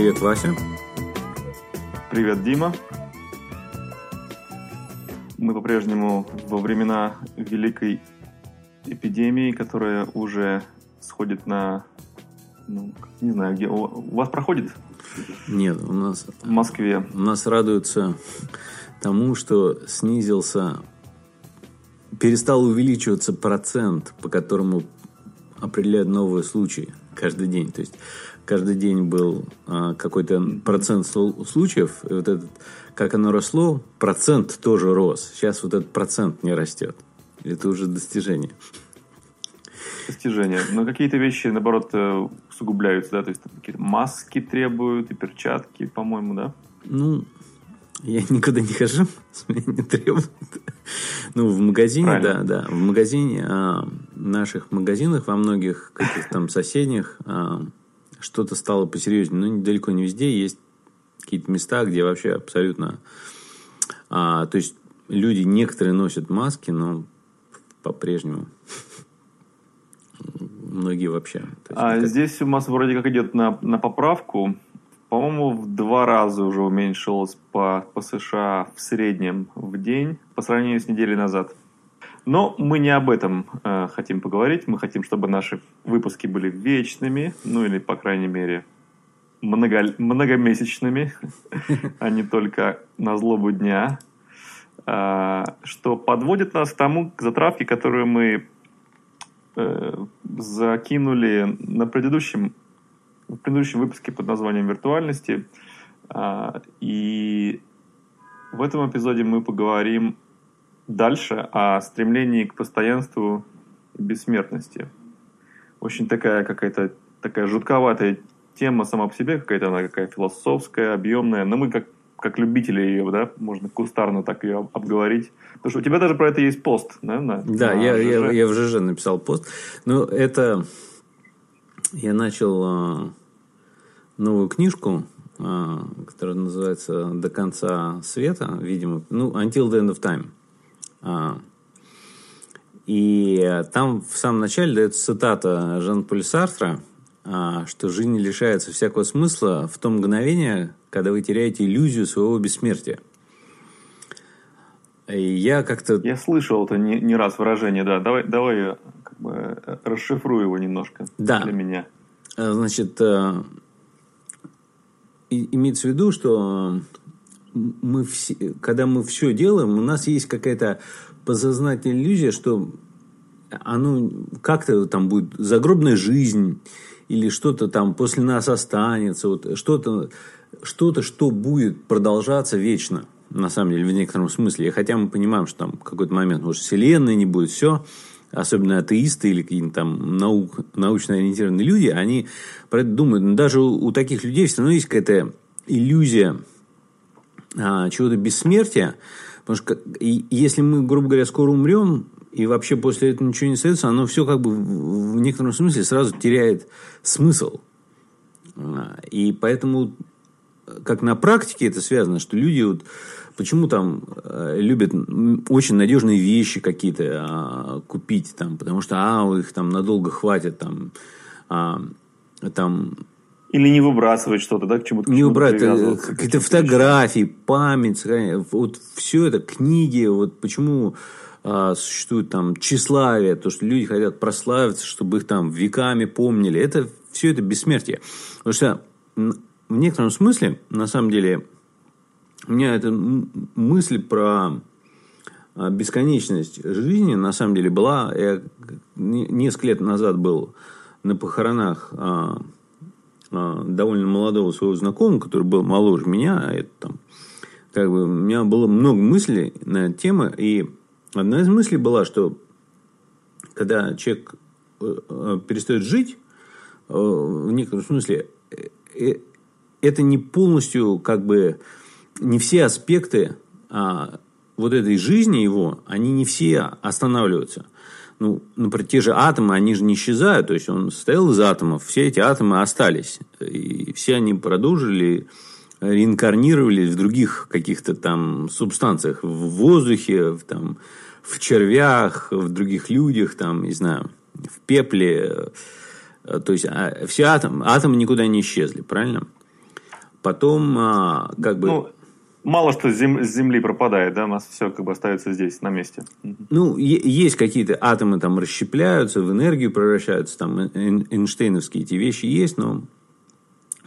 Привет, Вася. Привет, Дима. Мы по-прежнему во времена великой эпидемии, которая уже сходит на... Ну, не знаю, где... У вас проходит? Нет, у нас... В Москве. У нас радуются тому, что снизился... Перестал увеличиваться процент, по которому определяют новые случаи каждый день. То есть каждый день был а, какой-то процент случаев, вот этот, как оно росло, процент тоже рос. Сейчас вот этот процент не растет. Это уже достижение. Достижение. Но какие-то вещи, наоборот, э, усугубляются, да? То есть какие-то маски требуют и перчатки, по-моему, да? Ну, я никуда не хожу, с меня не требуют. Ну, в магазине, Правильно. да, да. В магазине, а, наших магазинах, во многих каких-то там соседних, а, что-то стало посерьезнее. Но далеко не везде есть какие-то места, где вообще абсолютно... А, то есть, люди некоторые носят маски, но по-прежнему многие вообще. а как... здесь у нас вроде как идет на, на поправку. По-моему, в два раза уже уменьшилось по, по США в среднем в день по сравнению с неделей назад. Но мы не об этом э, хотим поговорить. Мы хотим, чтобы наши выпуски были вечными, ну или, по крайней мере, много, многомесячными, а не только на злобу дня. Э, что подводит нас к тому, к затравке, которую мы э, закинули на предыдущем в предыдущем выпуске под названием «Виртуальности». А, и в этом эпизоде мы поговорим дальше о стремлении к постоянству и бессмертности. Очень такая какая-то такая жутковатая тема сама по себе, какая-то она какая философская, объемная. Но мы как, как любители ее, да, можно кустарно так ее обговорить. Потому что у тебя даже про это есть пост, да? На, да, на я, я, я в ЖЖ написал пост. Но это... Я начал а, новую книжку, а, которая называется «До конца света», видимо, ну, «Until the end of time». А, и там в самом начале дается цитата Жан-Поля Сартра, а, что жизнь лишается всякого смысла в том мгновение, когда вы теряете иллюзию своего бессмертия. И я как-то... Я слышал это не, не раз выражение, да. Давай, давай я как бы расшифрую его немножко да. для меня. Значит, э, имеется в виду, что мы все, когда мы все делаем, у нас есть какая-то подсознательная иллюзия, что оно как-то там будет загробная жизнь или что-то там после нас останется, вот что-то, что-то, что будет продолжаться вечно, на самом деле, в некотором смысле. И хотя мы понимаем, что там какой-то момент, может, вселенной не будет, все, особенно атеисты или какие-то там наук, научно ориентированные люди, они про это думают. Но даже у, таких людей все равно есть какая-то иллюзия чего-то бессмертия. Потому что если мы, грубо говоря, скоро умрем, и вообще после этого ничего не остается, оно все как бы в, в некотором смысле сразу теряет смысл. А, и поэтому, как на практике это связано, что люди вот Почему там э, любят очень надежные вещи какие-то а, купить там, потому что а их там надолго хватит там, а, там или не выбрасывать что-то, да, к чему-то. Не выбрасывать, э, какие-то фотографии, память, вот все это, книги, вот почему а, существует там тщеславие, то, что люди хотят прославиться, чтобы их там веками помнили, это все это бессмертие. Потому что в некотором смысле, на самом деле, у меня эта мысль про а, бесконечность жизни, на самом деле, была... Я несколько лет назад был на похоронах а, довольно молодого своего знакомого, который был моложе меня, а это там... Как бы, у меня было много мыслей на эту тему, и одна из мыслей была, что когда человек э, э, перестает жить, э, в некотором смысле, это не полностью как бы не все аспекты а, вот этой жизни его, они не все останавливаются. Ну, например, те же атомы, они же не исчезают. То есть, он состоял из атомов, все эти атомы остались. И все они продолжили реинкарнировались в других каких-то там субстанциях. В воздухе, в, там, в червях, в других людях, там, не знаю, в пепле. То есть, а, все атомы, атомы никуда не исчезли, правильно? потом а, как бы... Ну, мало что с Земли пропадает, да, у нас все как бы остается здесь, на месте. Ну, есть какие-то атомы там расщепляются, в энергию превращаются, там Эйнштейновские эти вещи есть, но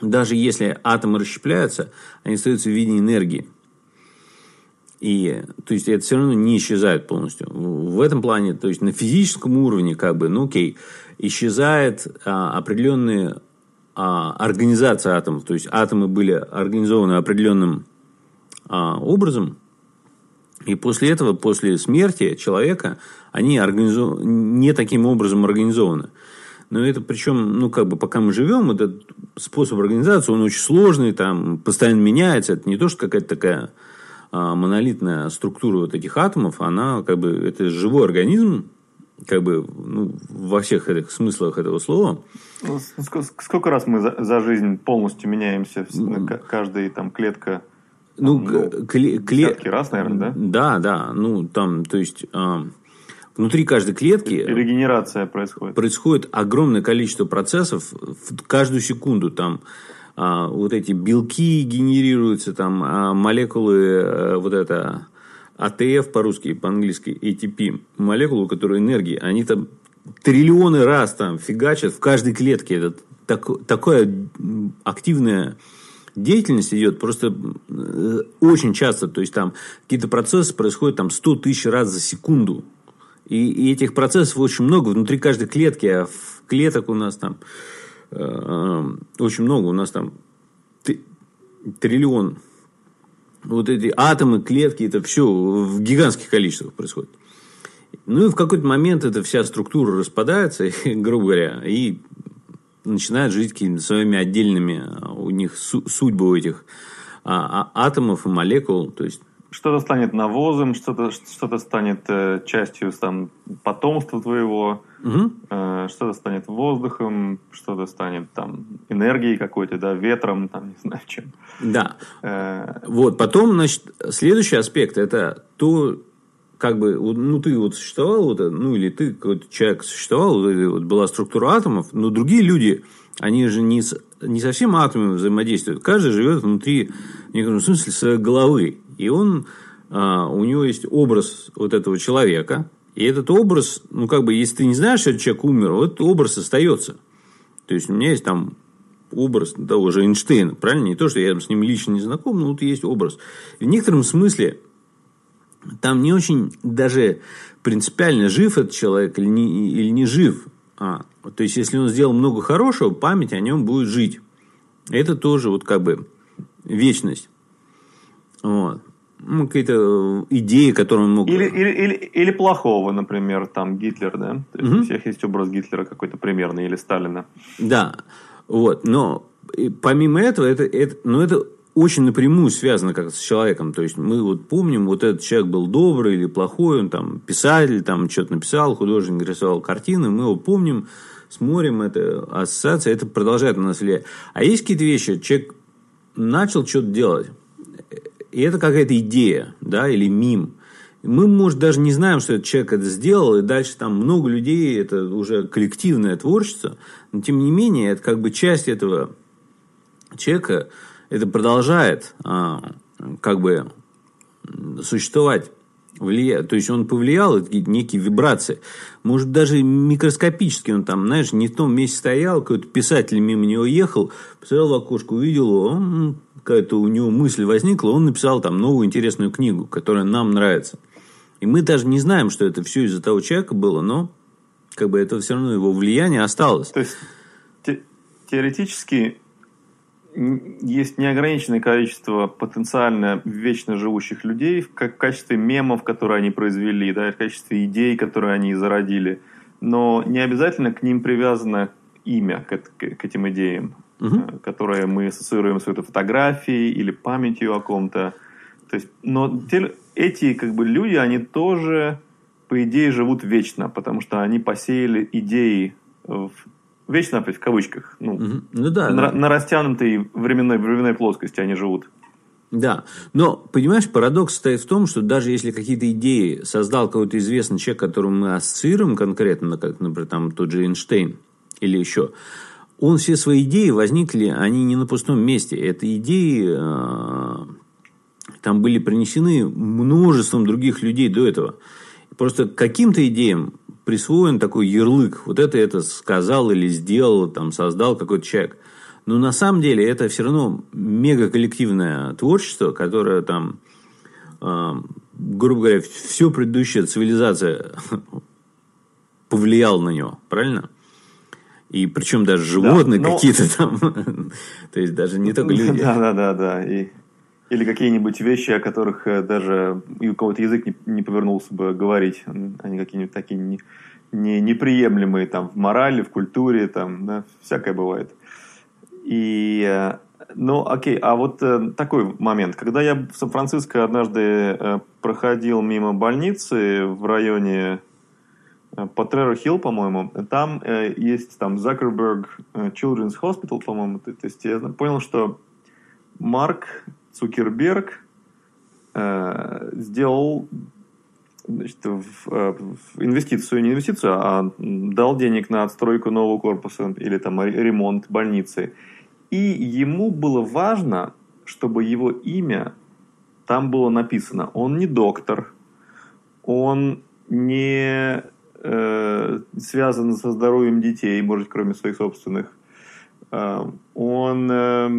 даже если атомы расщепляются, они остаются в виде энергии. И, то есть, это все равно не исчезает полностью. В этом плане, то есть, на физическом уровне, как бы, ну, окей, исчезает а, определенная а, организация атомов. То есть, атомы были организованы определенным образом, и после этого, после смерти человека, они организов... не таким образом организованы. Но это причем, ну, как бы, пока мы живем, этот способ организации, он очень сложный, там, постоянно меняется. Это не то, что какая-то такая а, монолитная структура вот этих атомов, она как бы это живой организм, как бы ну, во всех этих смыслах этого слова. Ну, сколько раз мы за, за жизнь полностью меняемся? Каждая там клетка. Ну, ну кле, кле... раз, наверное, да? Да, да. Ну, там, то есть, э, внутри каждой клетки... Регенерация происходит. Происходит огромное количество процессов в каждую секунду. Там а, вот эти белки генерируются, там а молекулы, а, вот это АТФ по-русски, по-английски, ATP, молекулы, которые энергии, они там триллионы раз там фигачат в каждой клетке. Это так, такая активная деятельность идет просто э, очень часто. То есть, там какие-то процессы происходят там 100 тысяч раз за секунду. И, и этих процессов очень много внутри каждой клетки. А в клеток у нас там Э, очень много. У нас там триллион. Вот эти атомы, клетки, это все в гигантских количествах происходит. Ну и в какой-то момент эта вся структура распадается, грубо говоря, и начинает жить какими-то своими отдельными, а, у них судьбы у этих а, а, атомов и молекул. То есть что-то станет навозом, что-то что станет э, частью там, потомства твоего, угу. э, что-то станет воздухом, что-то станет там энергией какой-то, да, ветром, там, не знаю чем. Да. Э... Вот, потом, значит, следующий аспект это то, как бы, ну, ты вот существовал, вот, ну, или ты, какой-то человек существовал, вот, была структура атомов, но другие люди, они же не, не совсем атомами взаимодействуют. Каждый живет внутри, в некотором смысле, своей головы. И он, а, у него есть образ вот этого человека. И этот образ, ну, как бы, если ты не знаешь, что этот человек умер, вот образ остается. То есть, у меня есть там образ того же Эйнштейна, правильно? Не то, что я с ним лично не знаком, но вот есть образ. И в некотором смысле там не очень даже принципиально, жив этот человек или не, или не жив. А, то есть, если он сделал много хорошего, память о нем будет жить. Это тоже вот как бы вечность. Вот. Ну, какие-то идеи, которые он мог... Или, или, или, или плохого, например, там Гитлер, да? То есть, угу. у всех есть образ Гитлера какой-то примерный, или Сталина. Да, вот. Но помимо этого, это, это, ну, это очень напрямую связано как с человеком. То есть, мы вот помним, вот этот человек был добрый или плохой, он там писатель, там что-то написал, художник рисовал картины, мы его помним, смотрим, это ассоциация, это продолжает на нас влиять. А есть какие-то вещи, человек начал что-то делать, и это какая-то идея, да, или мим. Мы, может, даже не знаем, что этот человек это сделал, и дальше там много людей, это уже коллективное творчество, но тем не менее, это как бы часть этого человека, это продолжает а, как бы существовать влияет, то есть он повлиял, это некие вибрации. Может, даже микроскопически он там, знаешь, не в том месте стоял, какой-то писатель мимо него ехал, посмотрел в окошко, увидел его, какая-то у него мысль возникла, он написал там новую интересную книгу, которая нам нравится. И мы даже не знаем, что это все из-за того человека было, но как бы это все равно его влияние осталось. То есть те, теоретически есть неограниченное количество потенциально вечно живущих людей в, как, в качестве мемов, которые они произвели, да, в качестве идей, которые они зародили. Но не обязательно к ним привязано имя, к, к, к этим идеям угу. которые мы ассоциируем с этой фотографией или памятью о ком-то. То есть, но те, эти как бы люди, они тоже, по идее, живут вечно, потому что они посеяли идеи в вечно, опять в кавычках, ну, угу. ну да, на, да. на растянутой временной, временной плоскости они живут. Да, но, понимаешь, парадокс состоит в том, что даже если какие-то идеи создал какой-то известный человек, которому мы ассоциируем конкретно, как, например, там тот же Эйнштейн или еще, он все свои идеи возникли, они не на пустом месте. Это идеи, э, там были принесены множеством других людей до этого. Просто каким-то идеям присвоен такой ярлык. Вот это это сказал или сделал, там, создал какой-то человек. Но на самом деле это все равно мега коллективное творчество, которое там, э, грубо говоря, все предыдущая цивилизация повлияла на него, правильно? И причем даже животные да, но... какие-то там. То есть даже не только люди. Да, да, да, да. И, или какие-нибудь вещи, о которых э, даже и у кого-то язык не, не повернулся бы говорить. Они какие-нибудь такие не, не, неприемлемые там в морали, в культуре, там, да, всякое бывает. И, э, ну, окей, а вот э, такой момент. Когда я в Сан-Франциско однажды проходил мимо больницы в районе по Трерор Хилл, по-моему, там есть там э, Children's Hospital, по-моему. То, то есть я понял, что Марк Цукерберг э, сделал значит, в, э, в инвестицию, не инвестицию, а дал денег на отстройку нового корпуса или там ремонт больницы. И ему было важно, чтобы его имя там было написано. Он не доктор, он не э, связано со здоровьем детей, может, кроме своих собственных. Э, он э,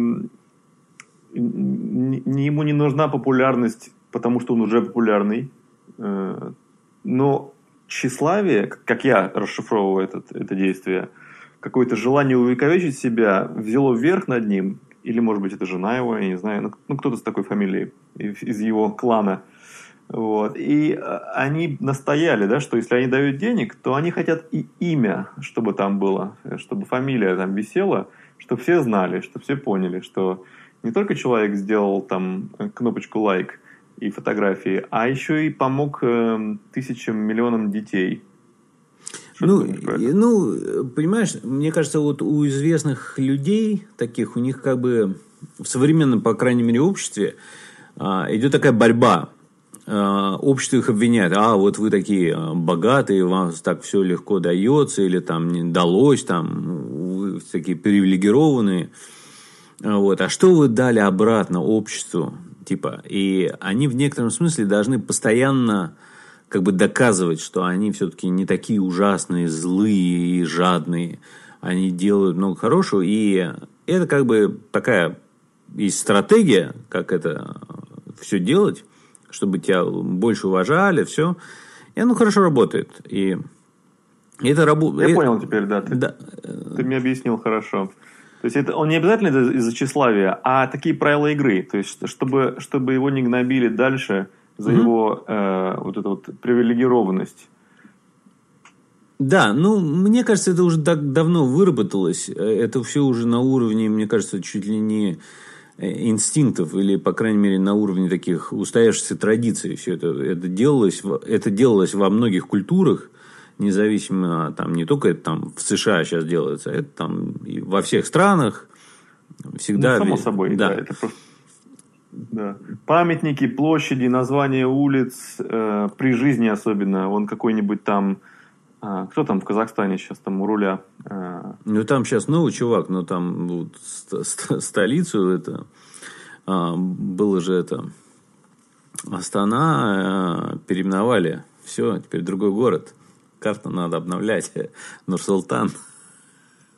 ему не нужна популярность, потому что он уже популярный. Э, но тщеславие, как я расшифровываю этот, это действие, какое-то желание увековечить себя взяло вверх над ним, или, может быть, это жена его, я не знаю, ну, ну кто-то с такой фамилией из его клана – вот. И э, они настояли, да, что если они дают денег, то они хотят и имя, чтобы там было, чтобы фамилия там висела, чтобы все знали, чтобы все поняли, что не только человек сделал там кнопочку лайк и фотографии, а еще и помог э, тысячам, миллионам детей. ну, ну, понимаешь, мне кажется, вот у известных людей таких, у них как бы в современном, по крайней мере, обществе а, идет такая борьба Э, общество их обвиняет, а вот вы такие э, богатые, вам так все легко дается, или там не далось, там вы такие привилегированные. Вот. А что вы дали обратно обществу? Типа, и они в некотором смысле должны постоянно как бы доказывать, что они все-таки не такие ужасные, злые и жадные. Они делают много хорошего, и это как бы такая есть стратегия, как это все делать чтобы тебя больше уважали, все. И оно хорошо работает. И это работает. Я и... понял теперь, да. Ты, да. ты мне объяснил хорошо. То есть это он не обязательно из-за тщеславия, а такие правила игры. То есть чтобы, чтобы его не гнобили дальше за угу. его э, вот эту вот привилегированность. Да, ну, мне кажется, это уже так давно выработалось. Это все уже на уровне, мне кажется, чуть ли не Э, инстинктов или, по крайней мере, на уровне таких устоявшихся традиций. Все это, это, делалось, это делалось во многих культурах, независимо, там, не только это там в США сейчас делается, это там и во всех странах всегда... Ну, само собой, да. да это просто... Да. Памятники, площади, названия улиц, э, при жизни особенно, он какой-нибудь там а, кто там в Казахстане сейчас там у руля? А, ну, там сейчас новый чувак, но там вот, ст столицу это а, было же это Астана а, переименовали. Все, теперь другой город. Карту надо обновлять. Нур-Султан.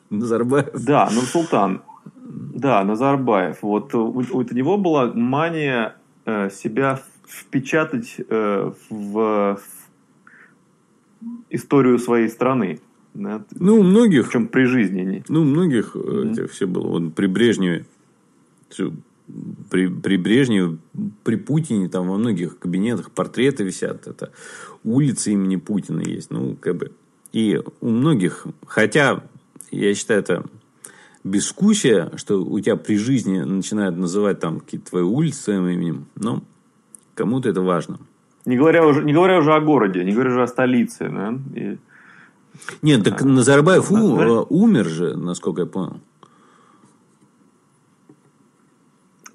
Назарбаев. Да, Нур-Султан. Да, Назарбаев. Вот у, у него была мания э, себя впечатать э, в, в историю своей страны. Да? Ну, у многих... Причем при жизни. Ну, у многих mm-hmm. этих все было. Вот при Брежневе, при, при Брежневе, при Путине, там во многих кабинетах портреты висят. Это улицы имени Путина есть. Ну, как бы... И у многих, хотя, я считаю, это бескусие, что у тебя при жизни начинают называть там какие-то твои улицы своим именем, но кому-то это важно. Не говоря уже, не говоря уже о городе, не говоря уже о столице. Да? И... Нет, так а, Назарбаев у, э, умер же, насколько я понял.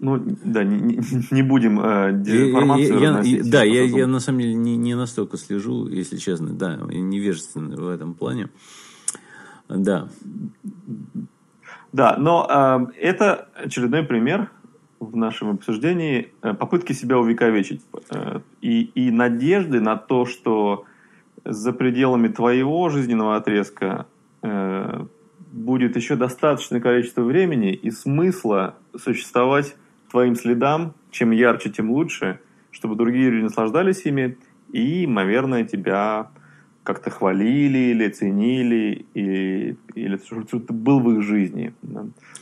Ну, да, не, не будем э, дезинформацию я, я, Да, я, я на самом деле не, не настолько слежу, если честно. Да, невежественный в этом плане. Да. Да, но э, это очередной пример в нашем обсуждении э, попытки себя увековечить э, и, и надежды на то, что за пределами твоего жизненного отрезка э, будет еще достаточное количество времени и смысла существовать твоим следам, чем ярче, тем лучше, чтобы другие люди наслаждались ими и, наверное, тебя как-то хвалили или ценили, или, или что ты был в их жизни.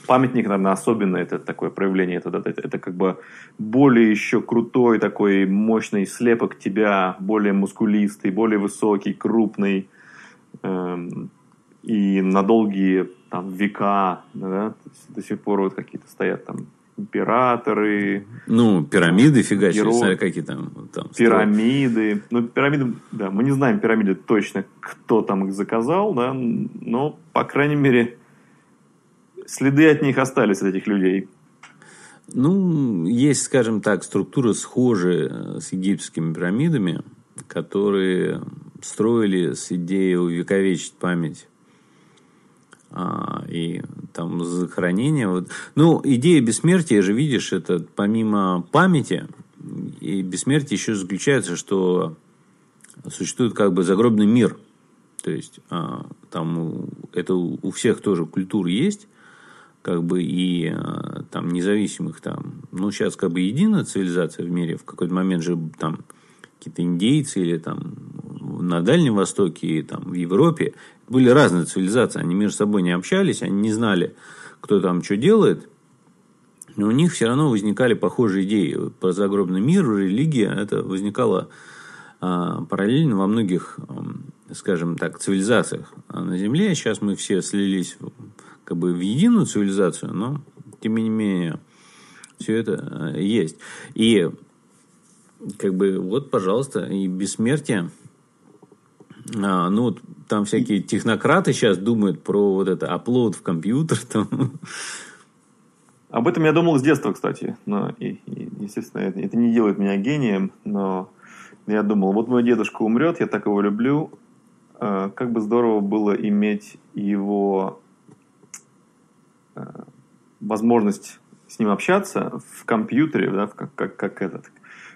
Памятник, наверное, особенно это такое проявление, это, это, это как бы более еще крутой такой мощный слепок тебя, более мускулистый, более высокий, крупный, эм, и на долгие там, века да, до сих пор вот какие-то стоят там императоры. Ну, пирамиды фигачили, смотри, какие там. там пирамиды. Ну, пирамиды, да, мы не знаем пирамиды точно, кто там их заказал, да, но, по крайней мере, следы от них остались, от этих людей. Ну, есть, скажем так, структуры схожие э, с египетскими пирамидами, которые строили с идеей увековечить память а, и там захоронение. Вот. Ну, идея бессмертия же, видишь, это помимо памяти, и бессмертие еще заключается, что существует как бы загробный мир. То есть, а, там это у всех тоже культур есть, как бы и а, там независимых там, ну, сейчас как бы единая цивилизация в мире, в какой-то момент же там какие-то индейцы или там на Дальнем Востоке и там в Европе были разные цивилизации, они между собой не общались, они не знали, кто там что делает, но у них все равно возникали похожие идеи. Про загробный мир, религия, это возникало а, параллельно во многих, скажем так, цивилизациях а на Земле. Сейчас мы все слились как бы в единую цивилизацию, но тем не менее все это э, есть. И как бы вот, пожалуйста, и бессмертие а, ну, вот там всякие технократы сейчас думают про вот это upload в компьютер. Там. Об этом я думал с детства, кстати. Но, и, и, естественно, это, это не делает меня гением, но я думал, вот мой дедушка умрет, я так его люблю. Э, как бы здорово было иметь его э, возможность с ним общаться в компьютере, да, как, как, как этот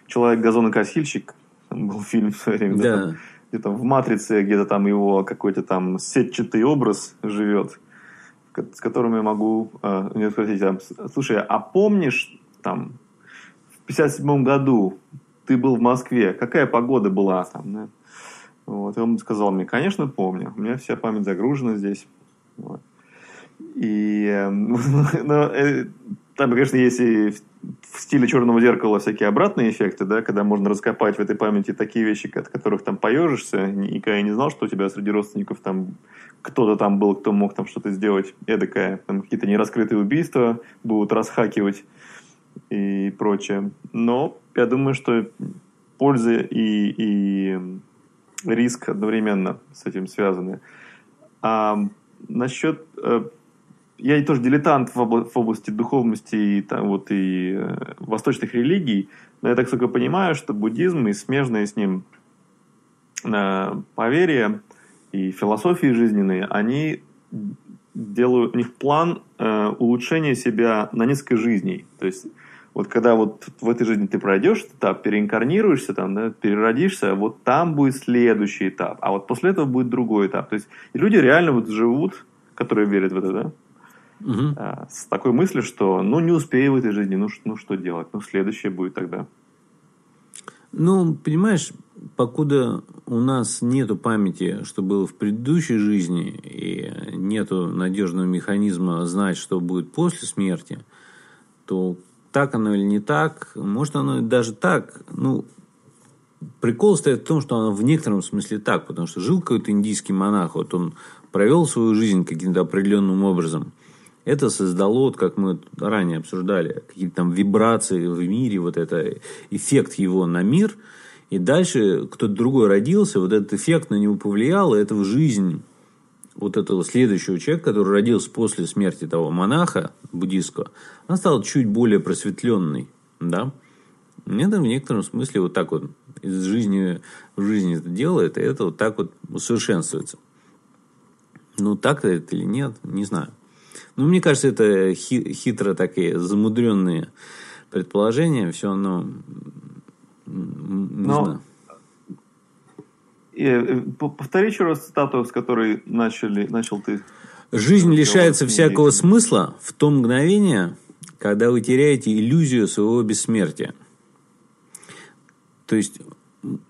человек-газонокосильщик, был фильм в свое время, да. да где-то в «Матрице», где-то там его какой-то там сетчатый образ живет, с которым я могу э, у него спросить, слушай, а помнишь там в 57 году ты был в Москве, какая погода была там, да? Вот, и он сказал мне, конечно, помню, у меня вся память загружена здесь. Вот. И э, но, э, там, конечно, есть и в стиле черного зеркала всякие обратные эффекты, да, когда можно раскопать в этой памяти такие вещи, от которых там поежишься, и я не знал, что у тебя среди родственников там кто-то там был, кто мог там что-то сделать эдакое, там какие-то нераскрытые убийства будут расхакивать и прочее. Но я думаю, что польза и, и риск одновременно с этим связаны. А насчет э, я тоже дилетант в, области духовности и, там, вот, и э, восточных религий, но я так только понимаю, что буддизм и смежные с ним э, поверья и философии жизненные, они делают, у них план э, улучшения себя на несколько жизней. То есть вот когда вот в этой жизни ты пройдешь этап, переинкарнируешься, там, да, переродишься, вот там будет следующий этап, а вот после этого будет другой этап. То есть люди реально вот живут, которые верят в это, да, Угу. С такой мыслью, что ну не успею в этой жизни, ну, ну что делать, ну следующее будет тогда. Ну, понимаешь, покуда у нас нету памяти, что было в предыдущей жизни, и нету надежного механизма знать, что будет после смерти, то так оно или не так, может оно даже так, ну, прикол стоит в том, что оно в некотором смысле так, потому что жил какой-то индийский монах, вот он провел свою жизнь каким-то определенным образом – это создало, вот как мы ранее обсуждали, какие-то там вибрации в мире, вот это эффект его на мир. И дальше кто-то другой родился, вот этот эффект на него повлиял, и это в жизнь вот этого следующего человека, который родился после смерти того монаха буддийского, он стал чуть более просветленный, да. Это в некотором смысле вот так вот из жизни в жизни это делает, и это вот так вот усовершенствуется. Ну, так это или нет, не знаю. Ну, мне кажется, это хитро такие замудренные предположения. Все равно... Не Но... знаю. Э, повтори еще раз цитату, с которой начали, начал ты. Жизнь лишается всякого смысла в то мгновение, когда вы теряете иллюзию своего бессмертия. То есть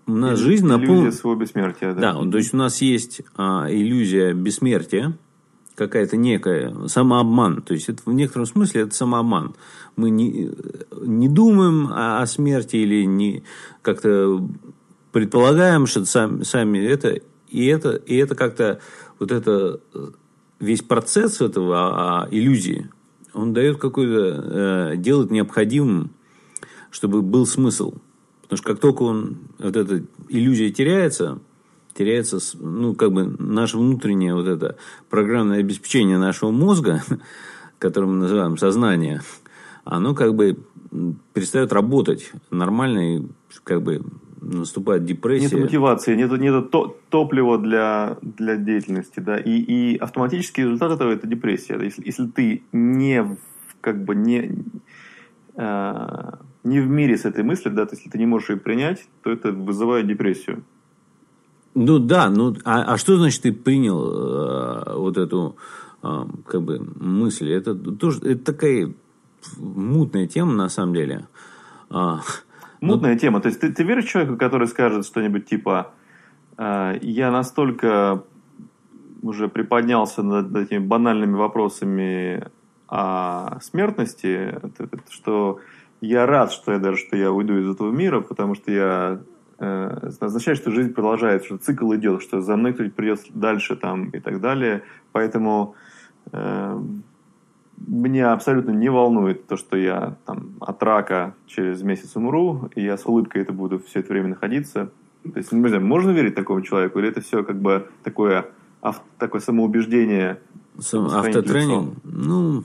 у нас Иллю- жизнь наполнена... Иллюзия своего бессмертия, да. Да, то есть у нас есть а, иллюзия бессмертия, какая-то некая самообман. То есть это в некотором смысле это самообман. Мы не, не думаем о, о смерти или не как-то предполагаем, что сами, сами это и это и это как-то вот это весь процесс этого а, а, иллюзии, он дает какой-то э, делает необходимым, чтобы был смысл. Потому что как только он вот эта иллюзия теряется, теряется, ну, как бы наше внутреннее вот это программное обеспечение нашего мозга, которое мы называем сознание, оно как бы перестает работать нормально и как бы наступает депрессия. Нет мотивации, нет, нет то, топлива для, для деятельности, да, и, и автоматический результат этого это депрессия. Если, если ты не как бы не, э, не в мире с этой мыслью, да, то если ты не можешь ее принять, то это вызывает депрессию. Ну да, ну а, а что значит ты принял э, вот эту э, как бы мысль? Это тоже это такая мутная тема на самом деле. А, мутная ну, тема. То есть ты, ты веришь человеку, который скажет что-нибудь типа э, я настолько уже приподнялся над этими банальными вопросами о смертности, что я рад, что я даже что я уйду из этого мира, потому что я означает, что жизнь продолжается, что цикл идет, что за мной кто-нибудь придет дальше там и так далее. Поэтому э, меня абсолютно не волнует то, что я там от рака через месяц умру, и я с улыбкой это буду все это время находиться. То есть, не знаю, можно верить такому человеку, или это все как бы такое, ав, такое самоубеждение? Сам, автотренинг? Ну,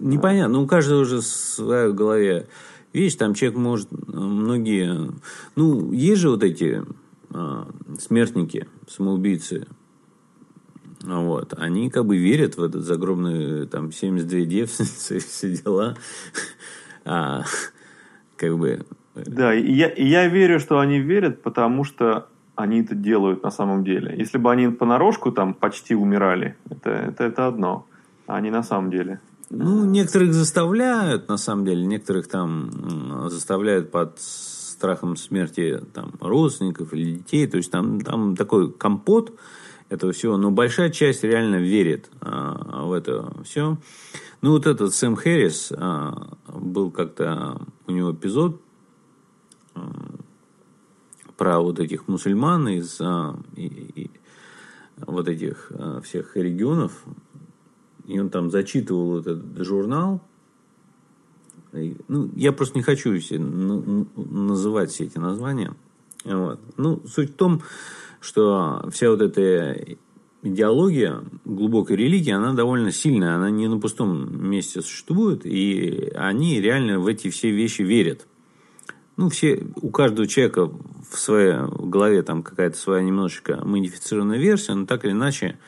непонятно. Ну, у каждого уже в голове Видишь, там человек может, многие, ну, есть же вот эти а, смертники, самоубийцы, вот, они как бы верят в этот загробный, там, 72 девственницы, все дела, а, как бы... Да, и я, и я верю, что они верят, потому что они это делают на самом деле. Если бы они понарошку там почти умирали, это, это, это одно, а не на самом деле. Ну, некоторых заставляют, на самом деле, некоторых там заставляют под страхом смерти там, родственников или детей. То есть там, там такой компот этого всего. Но большая часть реально верит а, в это все. Ну, вот этот Сэм Хэрис, а, был как-то у него эпизод а, про вот этих мусульман из а, и, и, вот этих а, всех регионов, и он там зачитывал этот журнал. Ну, я просто не хочу все называть все эти названия. Вот. Ну, суть в том, что вся вот эта идеология глубокой религии, она довольно сильная, она не на пустом месте существует, и они реально в эти все вещи верят. Ну, все, у каждого человека в своей голове там какая-то своя немножечко модифицированная версия, но так или иначе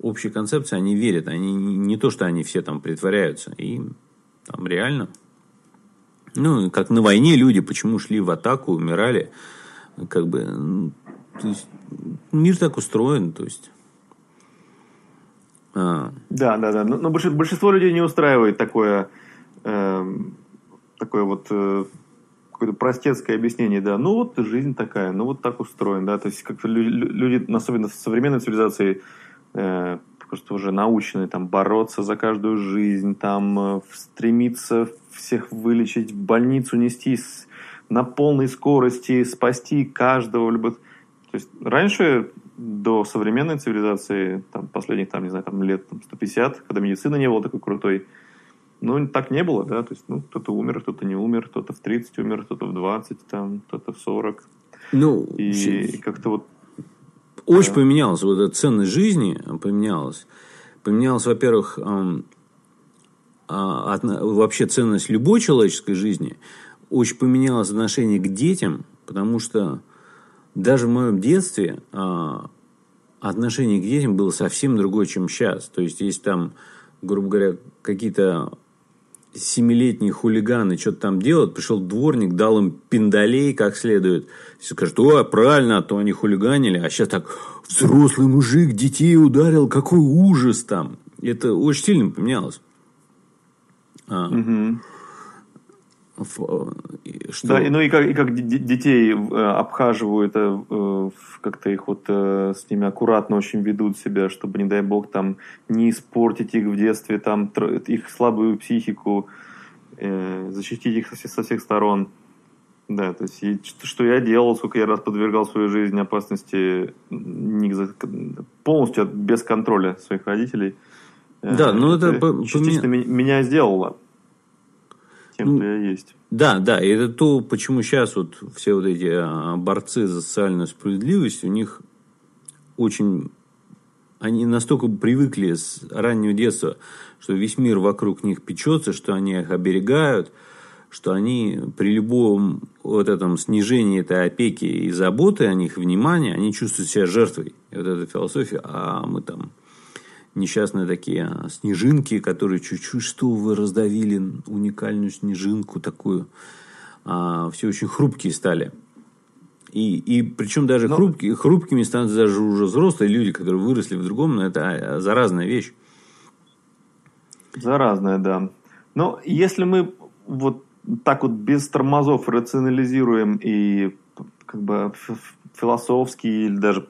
общей концепции они верят. Они не то, что они все там притворяются. И там реально. Ну, как на войне люди почему шли в атаку, умирали. Как бы, то есть, мир так устроен, то есть. А. Да, да, да. Но, но большинство людей не устраивает такое, э, такое вот э, какое-то простецкое объяснение, да. Ну вот жизнь такая, ну вот так устроен, да. То есть как-то люди, особенно в современной цивилизации, э, просто уже научены там бороться за каждую жизнь, там э, стремиться всех вылечить, в больницу нести с, на полной скорости, спасти каждого. Либо... То есть раньше до современной цивилизации, там, последних, там, не знаю, там, лет там, 150, когда медицина не была такой крутой, ну, так не было, да, то есть, ну, кто-то умер, кто-то не умер, кто-то в 30 умер, кто-то в 20, там, кто-то в 40. Ну, и как-то вот очень да. поменялась вот эта ценность жизни, поменялась. Поменялась, во-первых, а, вообще ценность любой человеческой жизни. Очень поменялось отношение к детям, потому что даже в моем детстве а, отношение к детям было совсем другое, чем сейчас. То есть, есть там грубо говоря, какие-то семилетние хулиганы что-то там делают, пришел дворник, дал им пиндалей как следует. Все скажут, о, правильно, а то они хулиганили, а сейчас так, взрослый мужик детей ударил, какой ужас там. Это очень сильно поменялось. А. Угу. Что... Да, и, ну и как, и как детей э, обхаживают, э, как-то их вот э, с ними аккуратно очень ведут себя, чтобы, не дай бог, там не испортить их в детстве, там их слабую психику, защитить их со всех сторон. Да, то есть и что я делал, сколько я раз подвергал свою жизнь опасности не, полностью без контроля своих родителей. Да, ну это, это частично меня сделало тем, кто я есть. Да, да, и это то, почему сейчас вот все вот эти а, борцы за социальную справедливость, у них очень... Они настолько привыкли с раннего детства, что весь мир вокруг них печется, что они их оберегают, что они при любом вот этом снижении этой опеки и заботы о них, внимания, они чувствуют себя жертвой. И вот эта философия, а мы там несчастные такие а, снежинки, которые чуть-чуть, что вы раздавили уникальную снежинку такую. А, все очень хрупкие стали. И, и причем даже но... хрупкие, хрупкими становятся даже уже взрослые люди, которые выросли в другом, но это а, заразная вещь. Заразная, да. Но если мы вот так вот без тормозов рационализируем и как бы философски или даже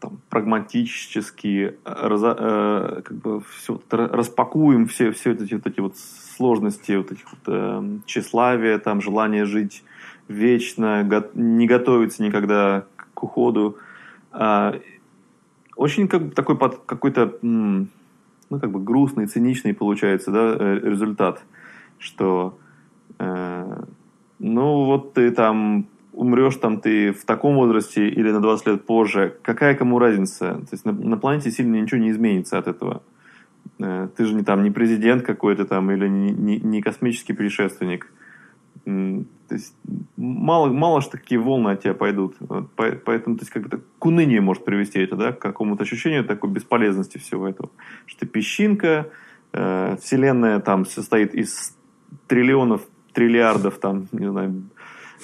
там, прагматически э, разо, э, как бы все, распакуем все, все эти вот эти вот сложности, вот этих вот, э, тщеславия, там, желание жить вечно, го, не готовиться никогда к уходу. Э, очень как, такой под, какой-то ну, как бы грустный, циничный получается да, э, результат, что э, ну вот ты там умрешь там ты в таком возрасте или на 20 лет позже, какая кому разница? То есть на, на планете сильно ничего не изменится от этого. Э, ты же не там не президент какой-то там или не, не, не космический путешественник. То есть мало, мало что такие волны от тебя пойдут. Поэтому то есть, как-то к унынию может привести это, да, к какому-то ощущению такой бесполезности всего этого. Что ты песчинка, э, Вселенная там состоит из триллионов, триллиардов там, не знаю,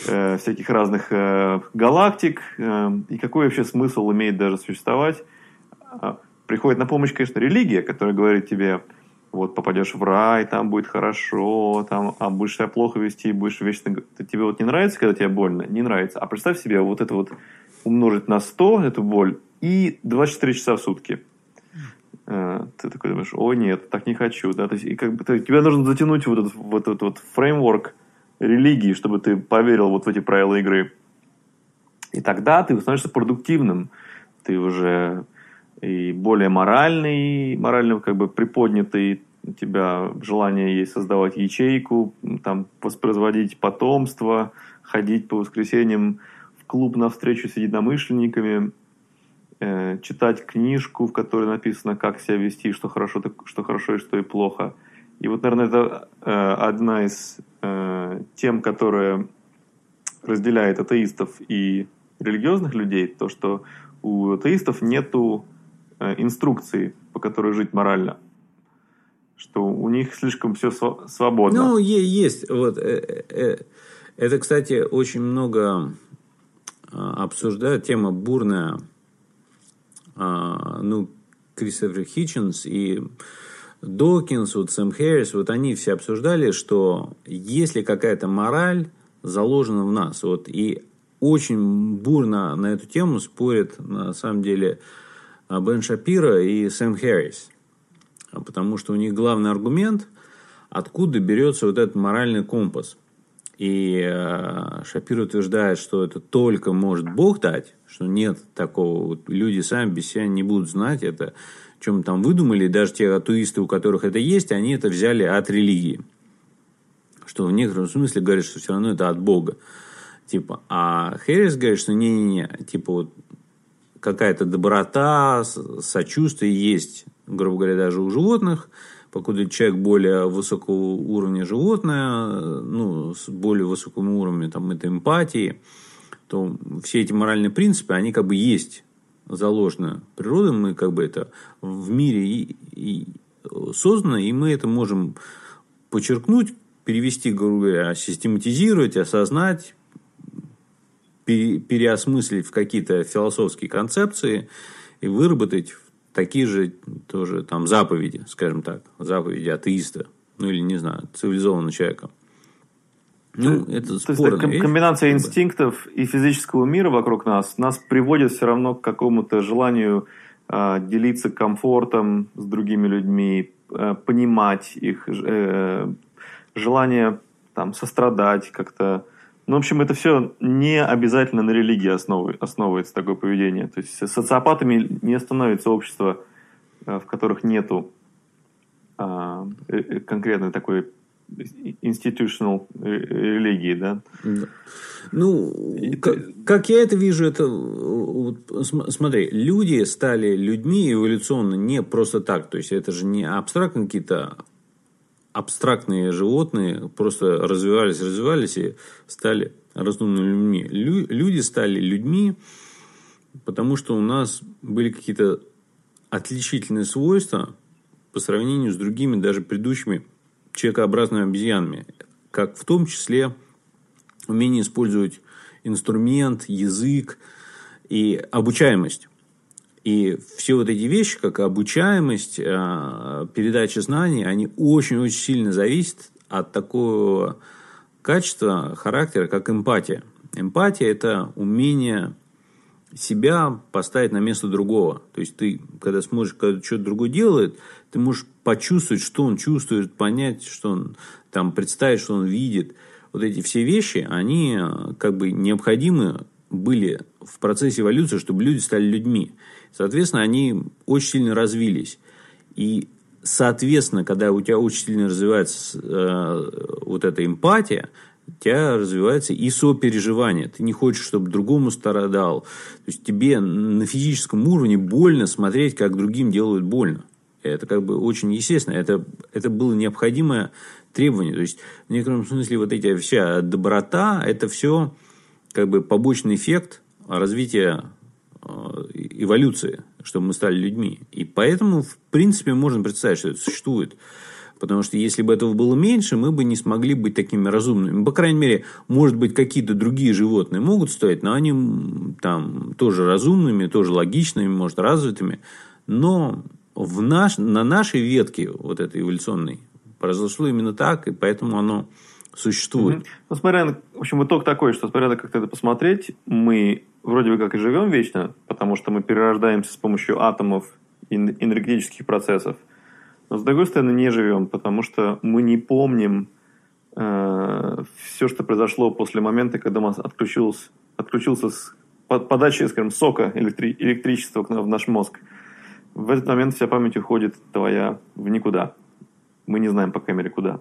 э, всяких разных э, галактик, э, и какой вообще смысл имеет даже существовать. Э, приходит на помощь, конечно, религия, которая говорит тебе, вот попадешь в рай, там будет хорошо, там, а будешь себя плохо вести, будешь вечно... Тебе вот не нравится, когда тебе больно? Не нравится. А представь себе вот это вот умножить на 100, эту боль, и 24 часа в сутки. Ты такой думаешь, о нет, так не хочу. Да? То есть, и как бы, то, тебе нужно затянуть вот этот вот, этот вот фреймворк религии, чтобы ты поверил вот в эти правила игры. И тогда ты становишься продуктивным. Ты уже и более моральный, морально как бы приподнятый, у тебя желание есть создавать ячейку, там, воспроизводить потомство, ходить по воскресеньям в клуб на встречу с единомышленниками, э, читать книжку, в которой написано, как себя вести, что хорошо, что хорошо и что и плохо. И вот, наверное, это э, одна из э, тем, которая разделяет атеистов и религиозных людей, то, что у атеистов нету э, инструкции, по которой жить морально. Что у них слишком все свободно. Ну, есть. Вот, э, э, это, кстати, очень много обсуждают. Тема бурная. А, ну, Кристофер Хитченс и Докинс, вот Сэм Хэррис, вот они все обсуждали, что если какая-то мораль заложена в нас, вот и очень бурно на эту тему спорят на самом деле Бен Шапира и Сэм Хэррис. Потому что у них главный аргумент, откуда берется вот этот моральный компас. И э, Шапир утверждает, что это только может Бог дать, что нет такого, люди сами без себя не будут знать это чем там выдумали, даже те атеисты, у которых это есть, они это взяли от религии. Что в некотором смысле говорят, что все равно это от Бога. Типа, а Хэрис говорит, что не-не-не, типа вот какая-то доброта, сочувствие есть, грубо говоря, даже у животных, покуда человек более высокого уровня животное, ну, с более высоким уровнем там, это эмпатии, то все эти моральные принципы, они как бы есть заложено природой, мы как бы это в мире и, и создано, и мы это можем подчеркнуть, перевести, грубо говоря, систематизировать, осознать, пере, переосмыслить в какие-то философские концепции и выработать такие же тоже там заповеди, скажем так, заповеди атеиста, ну или, не знаю, цивилизованного человека. Ну, это То есть, это вещь, комбинация инстинктов и физического мира вокруг нас нас приводит все равно к какому-то желанию э, делиться комфортом с другими людьми, э, понимать их, э, желание там сострадать как-то. Ну, в общем, это все не обязательно на религии основы, основывается такое поведение. То есть социопатами не становится общество, э, в которых нету а, э, э, конкретной такой institutional религии, да? Ну, как, как я это вижу, это вот, смотри, люди стали людьми эволюционно не просто так, то есть это же не абстрактно какие-то абстрактные животные просто развивались, развивались и стали разумными людьми. Лю, люди стали людьми, потому что у нас были какие-то отличительные свойства по сравнению с другими даже предыдущими человекообразными обезьянами, как в том числе умение использовать инструмент, язык и обучаемость. И все вот эти вещи, как обучаемость, э, передача знаний, они очень-очень сильно зависят от такого качества, характера, как эмпатия. Эмпатия – это умение себя поставить на место другого. То есть, ты, когда смотришь, когда что-то другое делает, ты можешь почувствовать, что он чувствует, понять, что он там представить, что он видит. Вот эти все вещи, они э, как бы необходимы были в процессе эволюции, чтобы люди стали людьми. Соответственно, они очень сильно развились. И, соответственно, когда у тебя очень сильно развивается э, вот эта эмпатия, у тебя развивается и сопереживание. Ты не хочешь, чтобы другому страдал. То есть тебе на физическом уровне больно смотреть, как другим делают больно. Это как бы очень естественно. Это, это было необходимое требование. То есть, в некотором смысле, вот эти вся доброта, это все как бы побочный эффект развития э, эволюции, чтобы мы стали людьми. И поэтому, в принципе, можно представить, что это существует. Потому что если бы этого было меньше, мы бы не смогли быть такими разумными. По крайней мере, может быть, какие-то другие животные могут стоять, но они там тоже разумными, тоже логичными, может, развитыми. Но в наш, на нашей ветке вот этой эволюционной произошло именно так, и поэтому оно существует. Угу. Ну, смотря на, в общем, итог такой, что смотря на как это посмотреть, мы вроде бы как и живем вечно, потому что мы перерождаемся с помощью атомов энергетических процессов – но с другой стороны не живем, потому что мы не помним э, все, что произошло после момента, когда у нас отключился, отключился с, подача, скажем, сока электри, электричества в наш мозг. В этот момент вся память уходит твоя в никуда. Мы не знаем, по камере куда.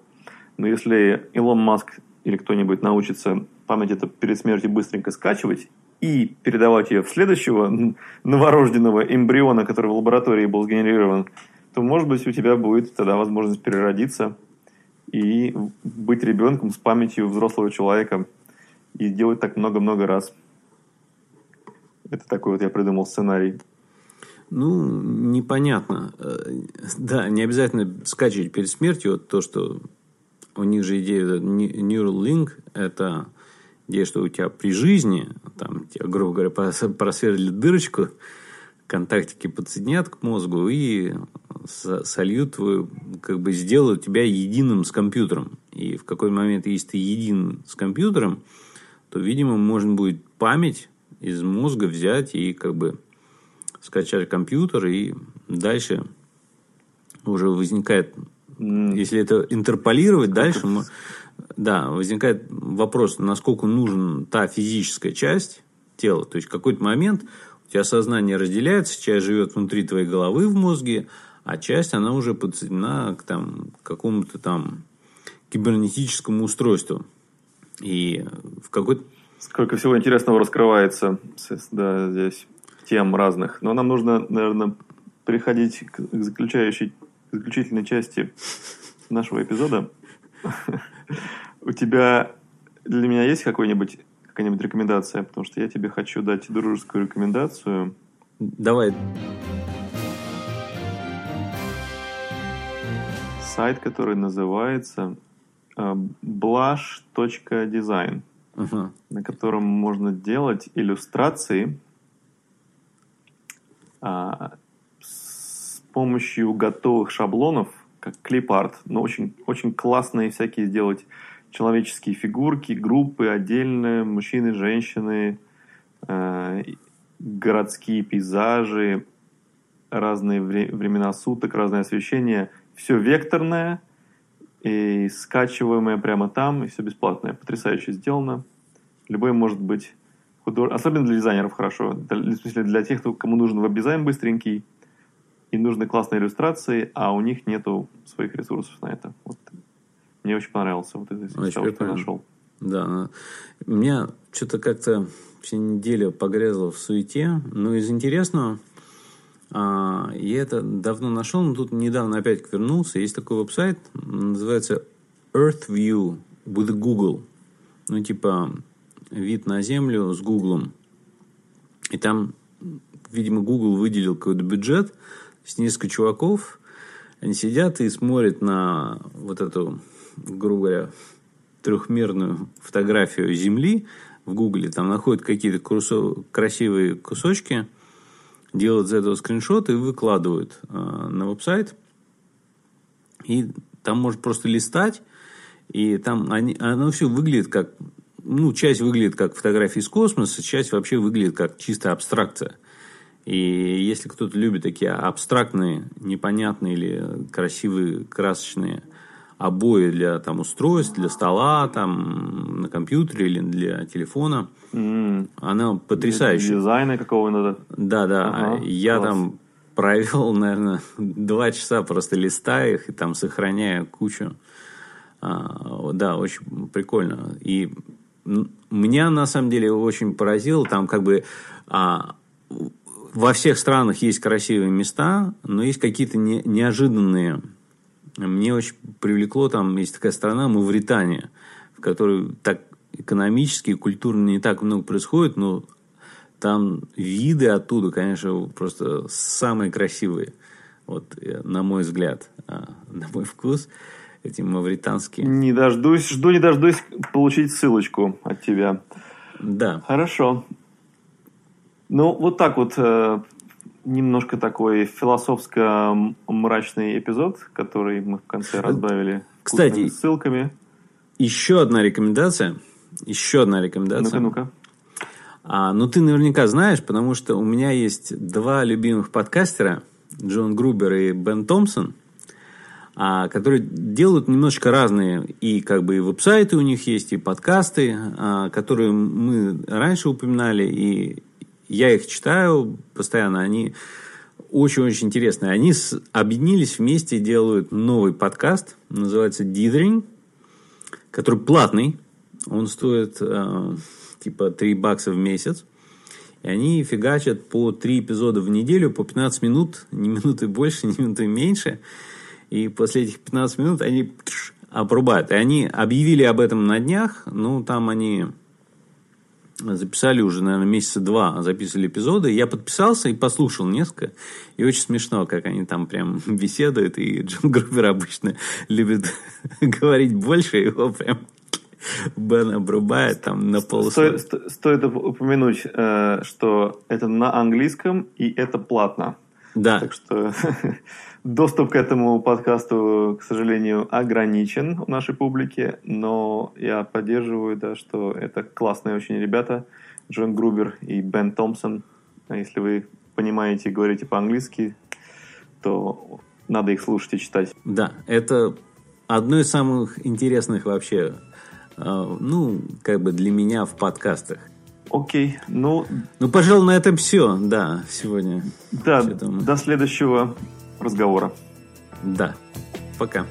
Но если Илон Маск или кто-нибудь научится память это перед смертью быстренько скачивать и передавать ее в следующего новорожденного эмбриона, который в лаборатории был сгенерирован, то, может быть, у тебя будет тогда возможность переродиться и быть ребенком с памятью взрослого человека и делать так много-много раз. Это такой вот я придумал сценарий. Ну, непонятно. Э, да, не обязательно скачивать перед смертью. Вот то, что у них же идея Neuralink, это идея, что у тебя при жизни, там, тебя, грубо говоря, просверлили дырочку, контактики подсоединят к мозгу и сольют твою, как бы сделают тебя единым с компьютером. И в какой момент, если ты един с компьютером, то, видимо, можно будет память из мозга взять и как бы скачать компьютер, и дальше уже возникает, если это интерполировать, дальше мы, да, возникает вопрос, насколько нужна та физическая часть тела. То есть, в какой-то момент у тебя сознание разделяется, часть живет внутри твоей головы в мозге, а часть, она уже подсоединена к там, какому-то там кибернетическому устройству. И в какой-то... Сколько всего интересного раскрывается да, здесь, тем разных. Но нам нужно, наверное, переходить к заключающей, к заключительной части нашего эпизода. У тебя для меня есть какой-нибудь какая-нибудь рекомендация? Потому что я тебе хочу дать дружескую рекомендацию. Давай. Сайт, который называется э, blush.design, Ага. на котором можно делать иллюстрации а, с помощью готовых шаблонов, как клип-арт, но очень, очень классные всякие сделать человеческие фигурки, группы отдельные, мужчины, женщины, э, городские пейзажи, разные вре- времена суток, разное освещение. Все векторное и скачиваемое прямо там, и все бесплатное. Потрясающе сделано. Любой может быть художник. Особенно для дизайнеров хорошо. В смысле, для тех, кто, кому нужен веб-дизайн быстренький, и нужны классные иллюстрации, а у них нету своих ресурсов на это. Вот. Мне очень понравился вот это, Очень того, что нашел. Да, меня что-то как-то все неделю погрязло в суете. Но из интересного, я это давно нашел, но тут недавно опять вернулся. Есть такой веб-сайт, называется Earth View with Google. Ну, типа, вид на Землю с Гуглом. И там, видимо, Google выделил какой-то бюджет с несколько чуваков. Они сидят и смотрят на вот эту, грубо говоря, трехмерную фотографию Земли в Гугле. Там находят какие-то красивые кусочки, делают из этого скриншоты и выкладывают э, на веб-сайт. И там можно просто листать, и там они, оно все выглядит как... Ну, часть выглядит как фотографии из космоса, часть вообще выглядит как чистая абстракция. И если кто-то любит такие абстрактные, непонятные или красивые, красочные обои для там, устройств, для стола, там, на компьютере или для телефона, М, она потрясающая. Дизайна какого надо. Да, да. Ага, я класс. там провел, наверное, два часа просто листая их и там сохраняя кучу. А, да, очень прикольно. И меня на самом деле очень поразило, там как бы а, во всех странах есть красивые места, но есть какие-то не- неожиданные. Мне очень привлекло, там есть такая страна Мавритания, в которой так экономически и культурно не так много происходит, но там виды оттуда, конечно, просто самые красивые. Вот, э, на мой взгляд, а, на мой вкус, эти мавританские. Не дождусь, жду не дождусь получить ссылочку от тебя. Да, Хорошо. Ну, вот так вот э, немножко такой философско-мрачный эпизод, который мы в конце разбавили Кстати, ссылками. еще одна рекомендация. Еще одна рекомендация. Ну-ка, ну-ка. А, ну, ты наверняка знаешь, потому что у меня есть два любимых подкастера, Джон Грубер и Бен Томпсон, а, которые делают немножечко разные, и как бы и веб-сайты у них есть, и подкасты, а, которые мы раньше упоминали, и я их читаю постоянно, они очень-очень интересные. Они с- объединились вместе и делают новый подкаст, называется «Дithering», который платный. Он стоит э, типа 3 бакса в месяц. И они фигачат по 3 эпизода в неделю, по 15 минут, ни минуты больше, ни минуты меньше. И после этих 15 минут они тш, обрубают. И они объявили об этом на днях. Ну, там они записали уже, наверное, месяца два, записывали эпизоды. Я подписался и послушал несколько. И очень смешно, как они там прям беседуют. И Джон Грубер обычно любит говорить больше, его прям Бен обрубает там на полусловие. Стоит, сто- стоит уп- упомянуть, э, что это на английском и это платно. Да, Так что доступ к этому подкасту, к сожалению, ограничен у нашей публики, но я поддерживаю, да, что это классные очень ребята, Джон Грубер и Бен Томпсон. А Если вы понимаете и говорите по-английски, то надо их слушать и читать. да, это одно из самых интересных вообще, э, ну, как бы для меня в подкастах. Окей, ну Ну, пожалуй, на этом все, да, сегодня. да, до следующего разговора. Да, пока.